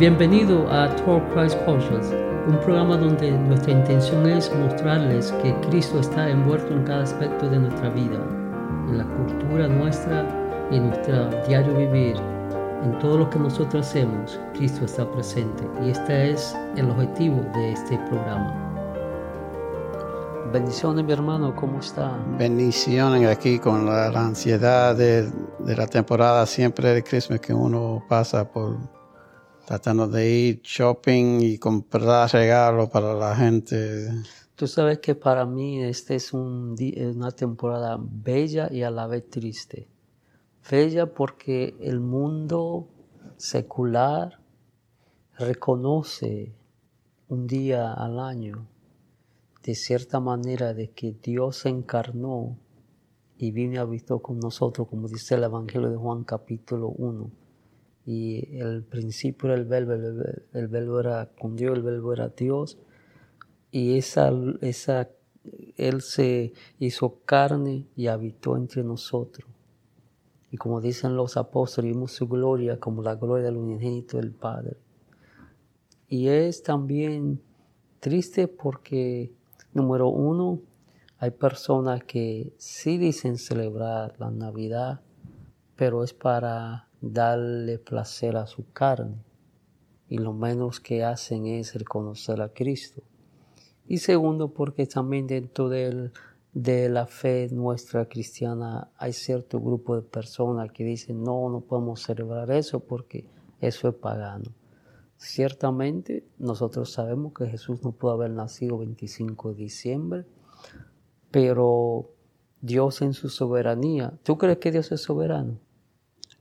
Bienvenido a Talk Christ Cultures, un programa donde nuestra intención es mostrarles que Cristo está envuelto en cada aspecto de nuestra vida, en la cultura nuestra y en nuestro diario vivir. En todo lo que nosotros hacemos, Cristo está presente y este es el objetivo de este programa. Bendiciones, mi hermano, ¿cómo está? Bendiciones aquí con la, ansiedad de, de, la temporada siempre de Christmas que uno pasa por tratando de ir shopping y comprar regalos para la gente. Tú sabes que para mí este es un, una temporada bella y a la vez triste. Bella porque el mundo secular reconoce un día al año de cierta manera de que Dios se encarnó y vino y habitó con nosotros, como dice el Evangelio de Juan capítulo 1 y el principio el verbo, el, verbo era con Dios, el verbo era Dios, y esa, esa, Él se hizo carne y habitó entre nosotros. Y como dicen los apóstoles, vimos su gloria como la gloria del unigénito del Padre. Y es también triste porque, número uno, hay personas que sí dicen celebrar la Navidad, pero es para darle placer a su carne y lo menos que hacen es reconocer a Cristo. Y segundo, porque también dentro de la fe nuestra cristiana hay cierto grupo de personas que dicen, no, no podemos celebrar eso porque eso es pagano. Ciertamente nosotros sabemos que Jesús no pudo haber nacido 25 de diciembre, pero Dios en su soberanía, ¿tú crees que Dios es soberano?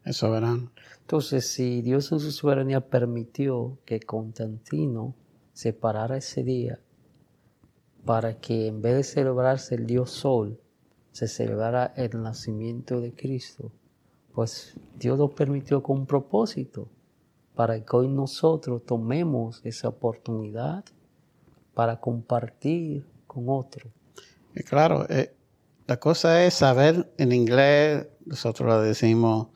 Es soberano. Entonces, si Dios en su soberanía permitió que Constantino separara ese día para que en vez de celebrarse el Dios Sol, se celebrara el nacimiento de Cristo, pues Dios lo permitió con un propósito, para que hoy nosotros tomemos esa oportunidad para compartir con otros. claro, eh, la cosa es saber en inglés, nosotros lo decimos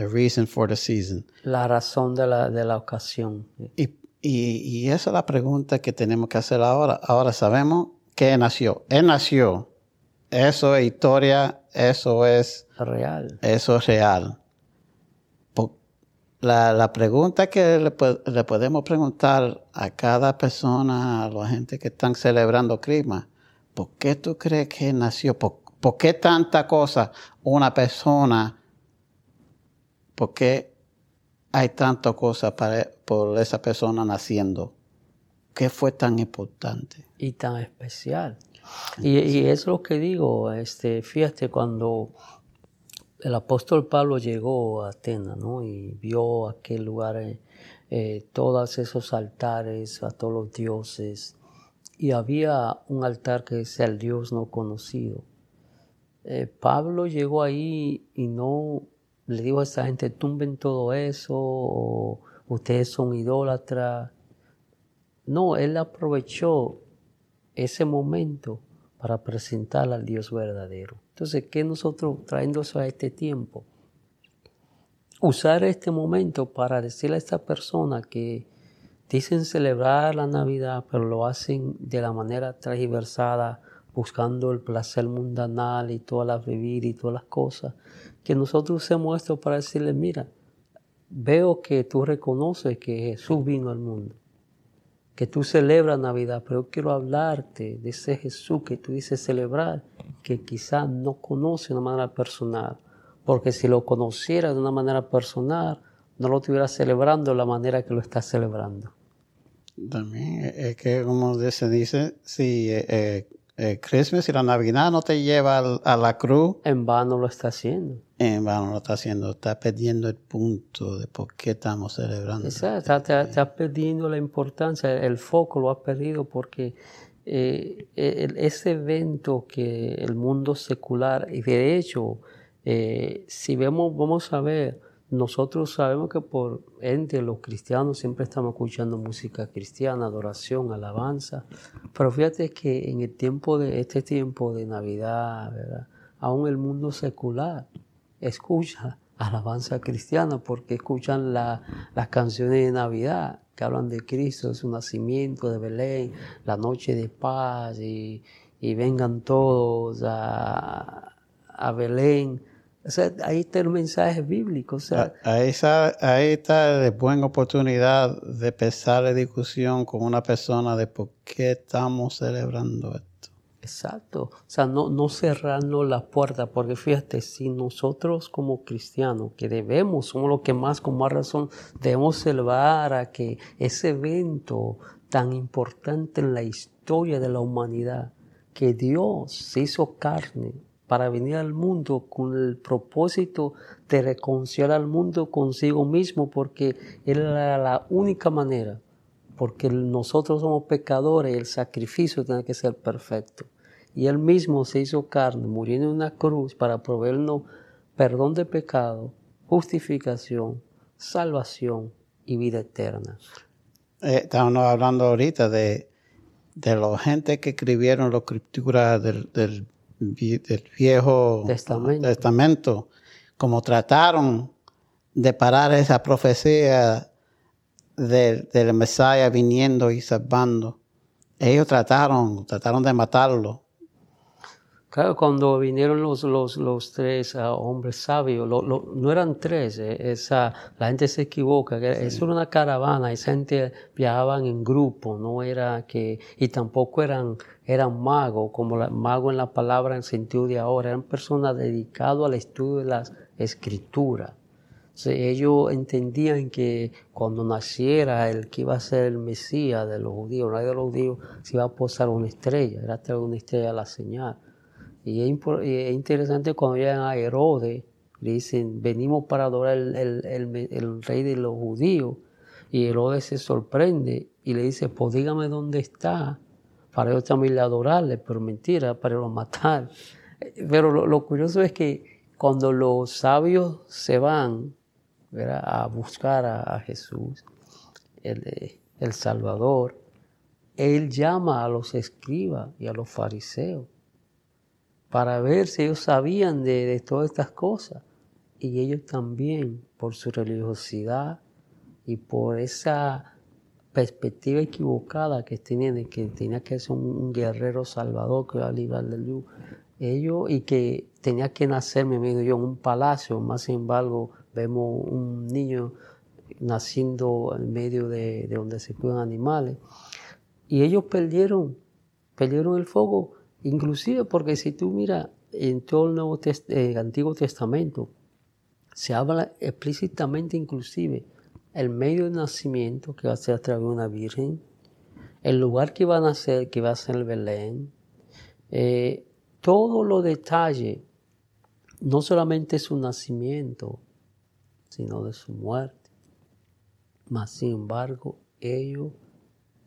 The reason for the season. La razón de la, de la ocasión. Y, y, y, esa es la pregunta que tenemos que hacer ahora. Ahora sabemos que nació. Él nació. Eso es historia, eso es real. Eso es real. La, la pregunta que le, le, podemos preguntar a cada persona, a la gente que están celebrando Christmas, ¿por qué tú crees que nació? ¿Por, por qué tanta cosa una persona ¿Por qué hay tanta cosa para, por esa persona naciendo? ¿Qué fue tan importante? Y tan especial. Y, es lo que digo, este, fíjate, cuando el apóstol Pablo llegó a Atenas ¿no? y vio aquel lugar, eh, eh, todos esos altares a todos los dioses, y había un altar que es el Dios no conocido. Eh, Pablo llegó ahí y no le digo a esa gente, tumben todo eso, o ustedes son idólatras. No, él aprovechó ese momento para presentar al Dios verdadero. Entonces, ¿qué nosotros trayendo eso a este tiempo? Usar este momento para decirle a esta persona que dicen celebrar la Navidad, pero lo hacen de la manera transversada, buscando el placer mundanal y todas las bebidas y todas las cosas, que nosotros usemos esto para decirle, mira, veo que tú reconoces que Jesús vino al mundo, que tú celebras Navidad, pero quiero hablarte de ese Jesús que tú dices celebrar, que quizás no conoce de una manera personal, porque si lo conociera de una manera personal, no lo estuviera celebrando de la manera que lo está celebrando. También es que, como se dice, si eh, eh, Christmas y la Navidad no te lleva a la cruz. En vano lo está haciendo. En vano lo está haciendo. Está perdiendo el punto de por qué estamos celebrando. Exacto. Está, perdiendo la importancia. El foco lo ha perdido porque eh, ese evento que el mundo secular, y de hecho, eh, si vemos, vamos a ver, nosotros sabemos que por entre los cristianos siempre estamos escuchando música cristiana, adoración, alabanza, pero fíjate que en el tiempo de este tiempo de Navidad, aún el mundo secular escucha alabanza cristiana porque escuchan las canciones de Navidad que hablan de Cristo, de su nacimiento, de Belén, la noche de paz, y, vengan todos a, a Belén. O sea, ahí está el mensaje bíblico. O sea, ahí, está, ahí está de buena oportunidad de empezar la discusión con una persona de por qué estamos celebrando esto. Exacto. O sea, no, no cerrarnos la puerta, porque fíjate, si nosotros como cristianos, que debemos, somos los que más con más razón debemos celebrar a que ese evento tan importante en la historia de la humanidad, que Dios se hizo carne para venir al mundo con el propósito de reconciliar al mundo consigo mismo, porque era la única manera porque nosotros somos pecadores el sacrificio tiene que ser perfecto. Y Él mismo se hizo carne, muriendo en una cruz para proveernos perdón de pecado, justificación, salvación y vida eterna. Eh, hablando ahorita de, de gente que escribieron la escritura del, Viejo Testamento. Testamento, como trataron de parar esa profecía del, del Mesías viniendo y salvando. Ellos trataron, trataron de matarlo. Claro, cuando vinieron los, los, los tres uh, hombres sabios, lo, lo, no eran tres, eh, esa, la gente se equivoca, sí. eso era una caravana, esa gente viajaban en grupo, no era que, y tampoco eran, eran magos, como la, mago en la palabra en sentido de ahora, eran personas dedicadas al estudio de las escrituras ellos entendían que cuando naciera el que iba a ser el Mesías de los judíos, el rey de los judíos, se iba a posar una estrella, era traer una estrella a la señal. Y es, interesante cuando llegan a Herodes, le dicen, venimos para adorar el, el, rey de los judíos. Y Herodes se sorprende y le dice, pues dígame dónde está, para yo también adorarle, pero mentira, para lo matar. Pero lo, curioso es que cuando los sabios se van, a buscar a, Jesús, el, el, Salvador, Él llama a los escribas y a los fariseos para ver si ellos sabían de, de todas estas cosas. Y ellos también, por su religiosidad y por esa perspectiva equivocada que tenían de que tenía que ser un, guerrero salvador que iba a librar del yugo, ellos y que tenía que nacer, me yo, en un palacio, más sin embargo, vemos un niño naciendo en medio de, donde se cuidan animales. Y ellos perdieron, perdieron el fuego, inclusive porque si tú miras en todo el, Nuevo eh, Antiguo Testamento, se habla explícitamente inclusive el medio de nacimiento que va a ser a través de una virgen, el lugar que va a nacer, que va a ser el Belén, eh, todos los detalles, no solamente su nacimiento, sino de su muerte. Mas, sin embargo, ellos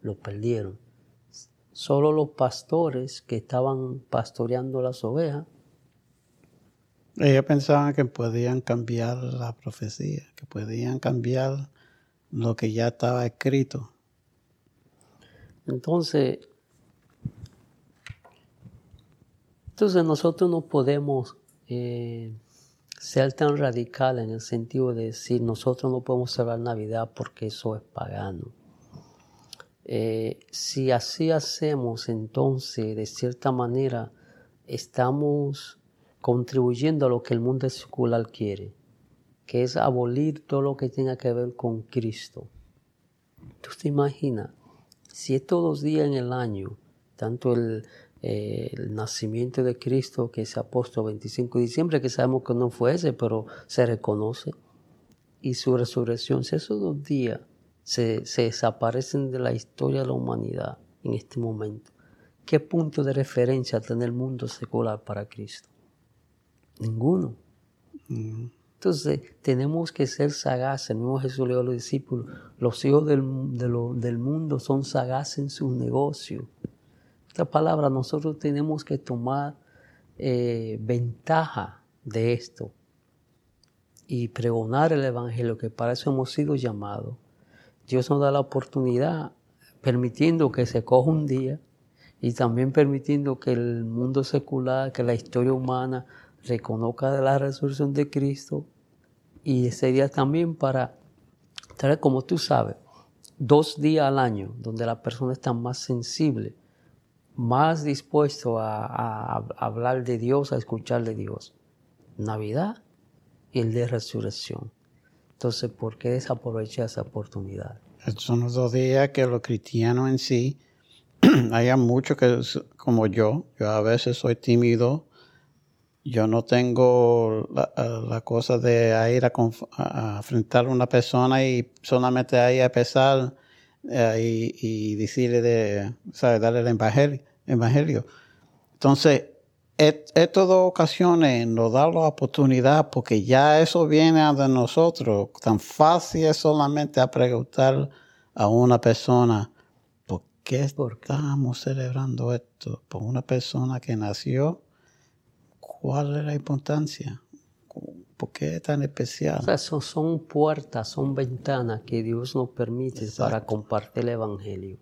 lo perdieron. Solo los pastores que estaban pastoreando las ovejas. Ellos pensaban que podían cambiar la profecía, que podían cambiar lo que ya estaba escrito. Entonces, entonces nosotros no podemos eh, ser tan radical en el sentido de decir nosotros no podemos celebrar Navidad porque eso es pagano. Eh, si así hacemos, entonces, de cierta manera, estamos contribuyendo a lo que el mundo secular quiere, que es abolir todo lo que tenga que ver con Cristo. ¿Tú te imaginas? Si es todos los días en el año, tanto el, eh, nacimiento de Cristo que se ha puesto 25 de diciembre, que sabemos que no fue ese, pero se reconoce, y su resurrección, si esos dos días se, se desaparecen de la historia de la humanidad en este momento, ¿qué punto de referencia tiene el mundo secular para Cristo? Ninguno. Entonces, tenemos que ser sagaces. El mismo Jesús le dijo a los discípulos, los hijos del, del mundo son sagaces en sus negocios esta palabra, nosotros tenemos que tomar eh, ventaja de esto y pregonar el Evangelio, que para eso hemos sido llamados. Dios nos da la oportunidad, permitiendo que se coja un día y también permitiendo que el mundo secular, que la historia humana reconozca la resurrección de Cristo y ese día también para, como tú sabes, dos días al año donde la persona está más sensible, más dispuesto a, hablar de Dios, a escuchar de Dios. Navidad y el de resurrección. Entonces, ¿por qué desaprovechar esa oportunidad? Son los dos días que los cristianos en sí, hay muchos que, como yo, yo a veces soy tímido, yo no tengo la, cosa de ir a, enfrentar a una persona y solamente ahí a pesar eh, y, decirle de, ¿sabes? darle el evangelio. evangelio. Entonces, estas dos ocasiones nos da la oportunidad porque ya eso viene de nosotros. Tan fácil es solamente a preguntar a una persona, ¿por qué estamos celebrando esto? Por una persona que nació ¿Cuál es la importancia? ¿Por qué es tan especial? O sea, son, puertas, son ventanas que Dios nos permite para compartir el Evangelio.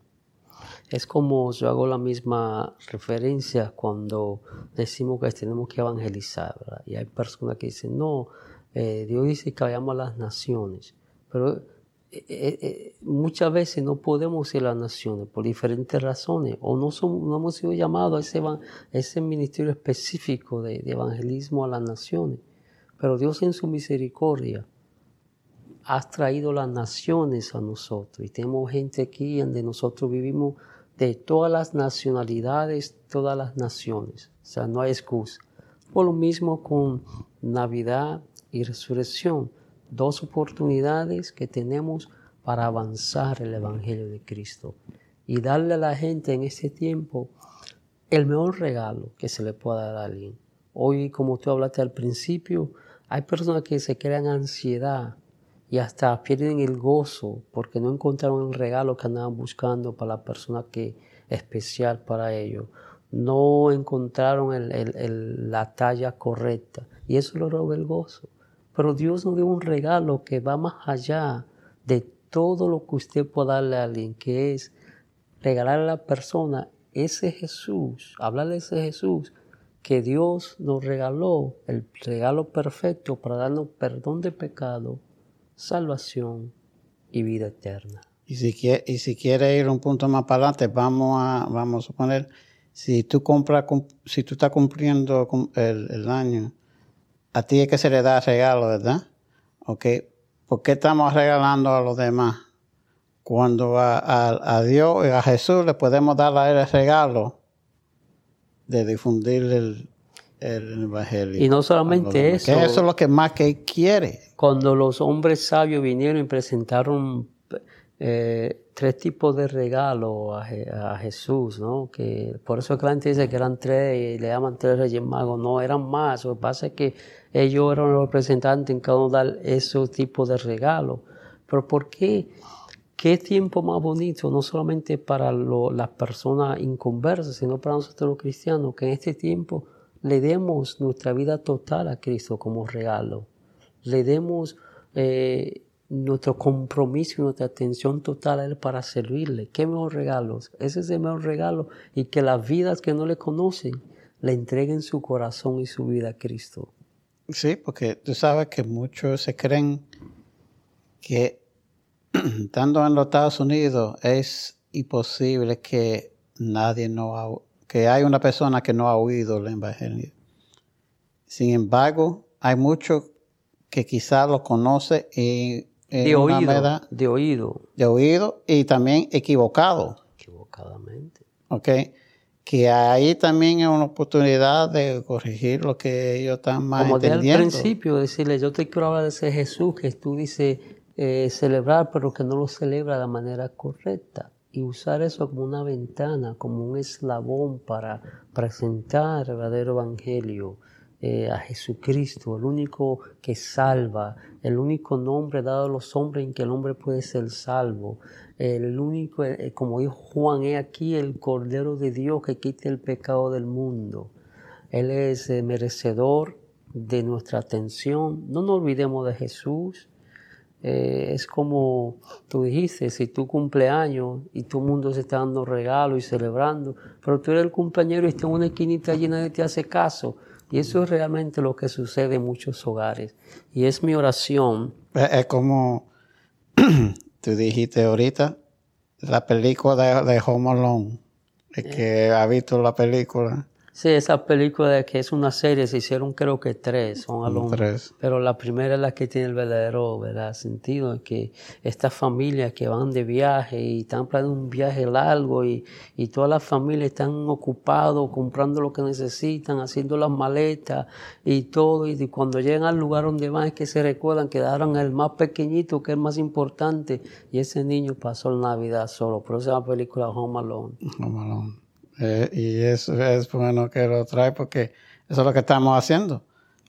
Es como yo hago la misma referencia cuando decimos que tenemos que evangelizar. Y hay personas que dicen, no, eh, Dios dice que vayamos a las naciones. Pero eh, eh, muchas veces no podemos ir a las naciones por diferentes razones o no, somos, no hemos sido llamados a ese, ese ministerio específico de, evangelismo a las naciones. Pero Dios en su misericordia ha traído las naciones a nosotros y tenemos gente aquí donde nosotros vivimos de todas las nacionalidades, todas las naciones. O sea, no hay excusa. Por lo mismo con Navidad y Resurrección dos oportunidades que tenemos para avanzar el Evangelio de Cristo y darle a la gente en este tiempo el mejor regalo que se le pueda dar a alguien. Hoy, como tú hablaste al principio, hay personas que se crean ansiedad y hasta pierden el gozo porque no encontraron el regalo que andaban buscando para la persona que es especial para ellos. No encontraron la talla correcta y eso lo roba el gozo. Pero Dios nos dio un regalo que va más allá de todo lo que usted pueda darle a alguien, que es regalarle a la persona ese Jesús, hablarle de ese Jesús que Dios nos regaló, el regalo perfecto para darnos perdón de pecado, salvación y vida eterna. Y si quiere, y si quiere ir un punto más para adelante, vamos a, vamos a suponer, si tú compras, si tú estás cumpliendo el, el año a ti es que se le da regalo, ¿verdad? ¿Ok? ¿Por qué estamos regalando a los demás? Cuando a, Dios y a Jesús le podemos dar a él el regalo de difundir el, Evangelio. Y no solamente eso. Que eso es lo que más que quiere. Cuando los hombres sabios vinieron y presentaron eh, tres tipos de regalos a, Jesús, ¿no? Que por eso que la gente dice que eran tres y le llaman tres reyes magos. No, eran más. Lo que pasa es que ellos eran los representantes en cada uno dar esos tipos de regalos. Pero ¿por qué? ¿Qué tiempo más bonito? No solamente para las personas inconversas, sino para nosotros los cristianos, que en este tiempo le demos nuestra vida total a Cristo como regalo. Le demos eh, nuestro compromiso y nuestra atención total a Él para servirle. ¿Qué mejor regalos? Ese es el mejor regalo y que las vidas que no le conocen le entreguen su corazón y su vida a Cristo. Sí, porque tú sabes que muchos se creen que estando en los Estados Unidos es imposible que nadie no que hay una persona que no ha oído el evangelio. Sin embargo, hay muchos que quizás lo conoce y de oído, de oído. De oído y también equivocado. Equivocadamente. Ok. Que ahí también es una oportunidad de corregir lo que ellos están más Como entendiendo. al principio, decirle, yo te quiero hablar de ese Jesús que tú dices eh, celebrar, pero que no lo celebra de manera correcta. Y usar eso como una ventana, como un eslabón para presentar el verdadero evangelio eh, a Jesucristo, el único que salva, el único nombre dado a los hombres en que el hombre puede ser salvo, el único, eh, como dijo Juan, es aquí el Cordero de Dios que quita el pecado del mundo. Él es eh, merecedor de nuestra atención. No nos olvidemos de Jesús. Es como tú dijiste, si tu cumpleaños y todo el mundo se está dando regalos y celebrando, pero tú eres el compañero y está en una esquinita llena de te hace caso. Y eso es realmente lo que sucede en muchos hogares. Y es mi oración. Es como tú dijiste ahorita, la película de, de Home Alone. El que ha visto la película. Sí, esa película que es una serie, se hicieron creo que tres, son alumnos. Tres. Pero la primera es la que tiene el verdadero ¿verdad? sentido, que estas familias que van de viaje y están planeando un viaje largo y, y todas las familias están ocupados comprando lo que necesitan, haciendo las maletas y todo, y cuando llegan al lugar donde van es que se recuerdan que daron el más pequeñito, que es el más importante, y ese niño pasó la Navidad solo. Por eso es la película Home Alone. Home Alone. Eh, y eso es bueno que lo trae porque eso es lo que estamos haciendo.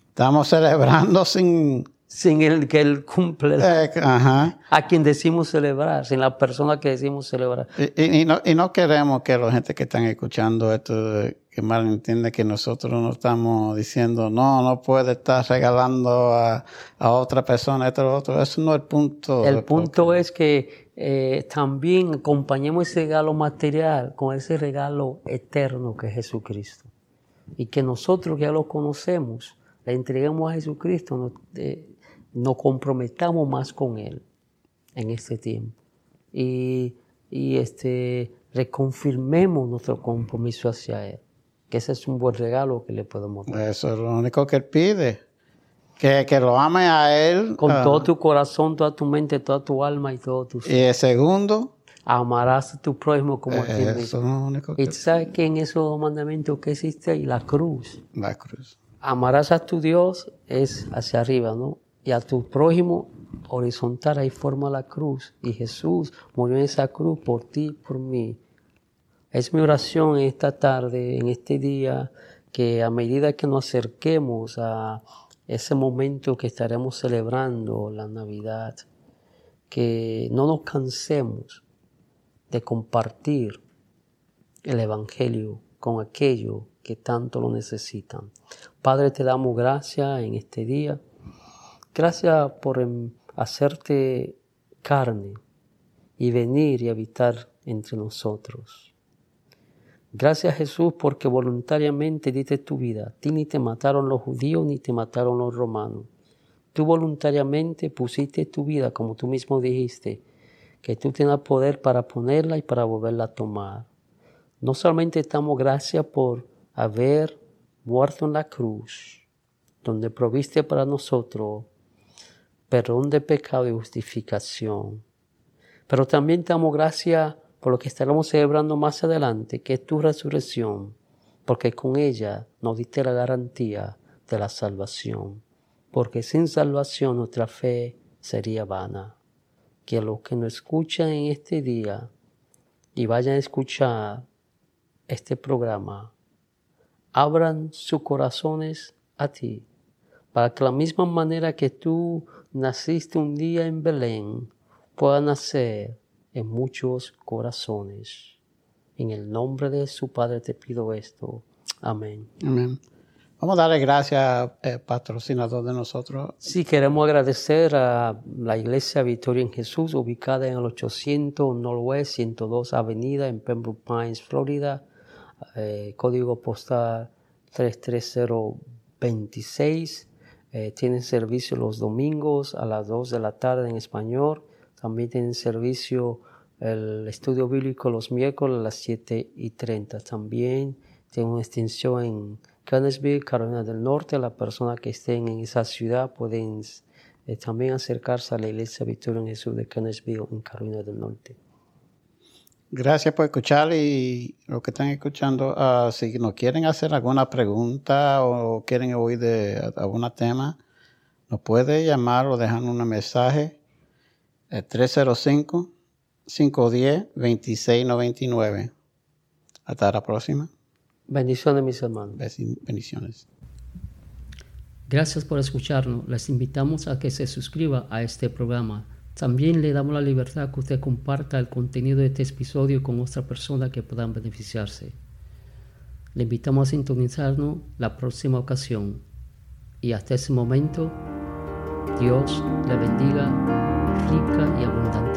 Estamos celebrando sin... Sin el que él cumple eh, ajá. a quien decimos celebrar, sin la persona que decimos celebrar. Y, y, y, no, y no queremos que la gente que están escuchando esto, que mal entiende que nosotros no estamos diciendo, no, no puede estar regalando a, a otra persona, esto, lo otro. Eso no es el punto. El punto es que eh, también acompañemos ese regalo material con ese regalo eterno que es Jesucristo. Y que nosotros que ya lo conocemos, le entreguemos a Jesucristo, nos, eh, nos comprometamos más con Él en este tiempo. Y, y este, reconfirmemos nuestro compromiso hacia Él. Que ese es un buen regalo que le podemos dar. Eso es lo único que Él pide. Que, que lo ame a Él. Con ah, todo tu corazón, toda tu mente, toda tu alma y todo tu ser. Y el segundo, Amarás a tu prójimo como a ti mismo. Y tú sabes que en esos dos mandamientos que existe ahí, la cruz. la cruz. Amarás a tu Dios es hacia arriba, ¿no? Y a tu prójimo horizontal, ahí forma la cruz. Y Jesús murió en esa cruz por ti y por mí. Es mi oración esta tarde, en este día, que a medida que nos acerquemos a ese momento que estaremos celebrando la Navidad, que no nos cansemos de compartir el Evangelio con aquellos que tanto lo necesitan. Padre, te damos gracias en este día. Gracias por em, hacerte carne y venir y habitar entre nosotros. Gracias Jesús porque voluntariamente diste tu vida. A ni te mataron los judíos ni te mataron los romanos. Tú voluntariamente pusiste tu vida, como tú mismo dijiste, que tú tienes poder para ponerla y para volverla a tomar. No solamente damos gracias por haber muerto en la cruz, donde proviste para nosotros perdón de pecado y justificación, pero también damos gracias por lo que estaremos celebrando más adelante, que es tu resurrección, porque con ella nos diste la garantía de la salvación, porque sin salvación nuestra fe sería vana. Que los que nos escuchan en este día y vayan a escuchar este programa, abran sus corazones a ti, para que la misma manera que tú naciste un día en Belén, pueda nacer en muchos corazones. En el nombre de su Padre te pido esto. Amén. Amén. Vamos a darle gracias al patrocinador de nosotros. Sí, queremos agradecer a la Iglesia Victoria en Jesús, ubicada en el 800 Northwest 102 Avenida en Pembroke Pines, Florida, eh, código postal 33026. Eh, tienen servicio los domingos a las 2 de la tarde en español. También tienen servicio el estudio bíblico los miércoles a las 7 y 30. También tienen una extensión en Connellsville, Carolina del Norte. Las personas que estén en esa ciudad pueden eh, también acercarse a la Iglesia Victoria en Jesús de Connellsville, en Carolina del Norte. Gracias por escuchar y lo que están escuchando, ah, si nos quieren hacer alguna pregunta o quieren oír de algún tema, nos puede llamar o dejar un mensaje 305-510-2699. Hasta la próxima. Bendiciones, mis hermanos. Bendiciones. Gracias por escucharnos. Les invitamos a que se suscriba a este programa. También le damos la libertad que usted comparta el contenido de este episodio con otra persona que puedan beneficiarse. Le invitamos a sintonizarnos la próxima ocasión. Y hasta ese momento, Dios le bendiga implica y abundante.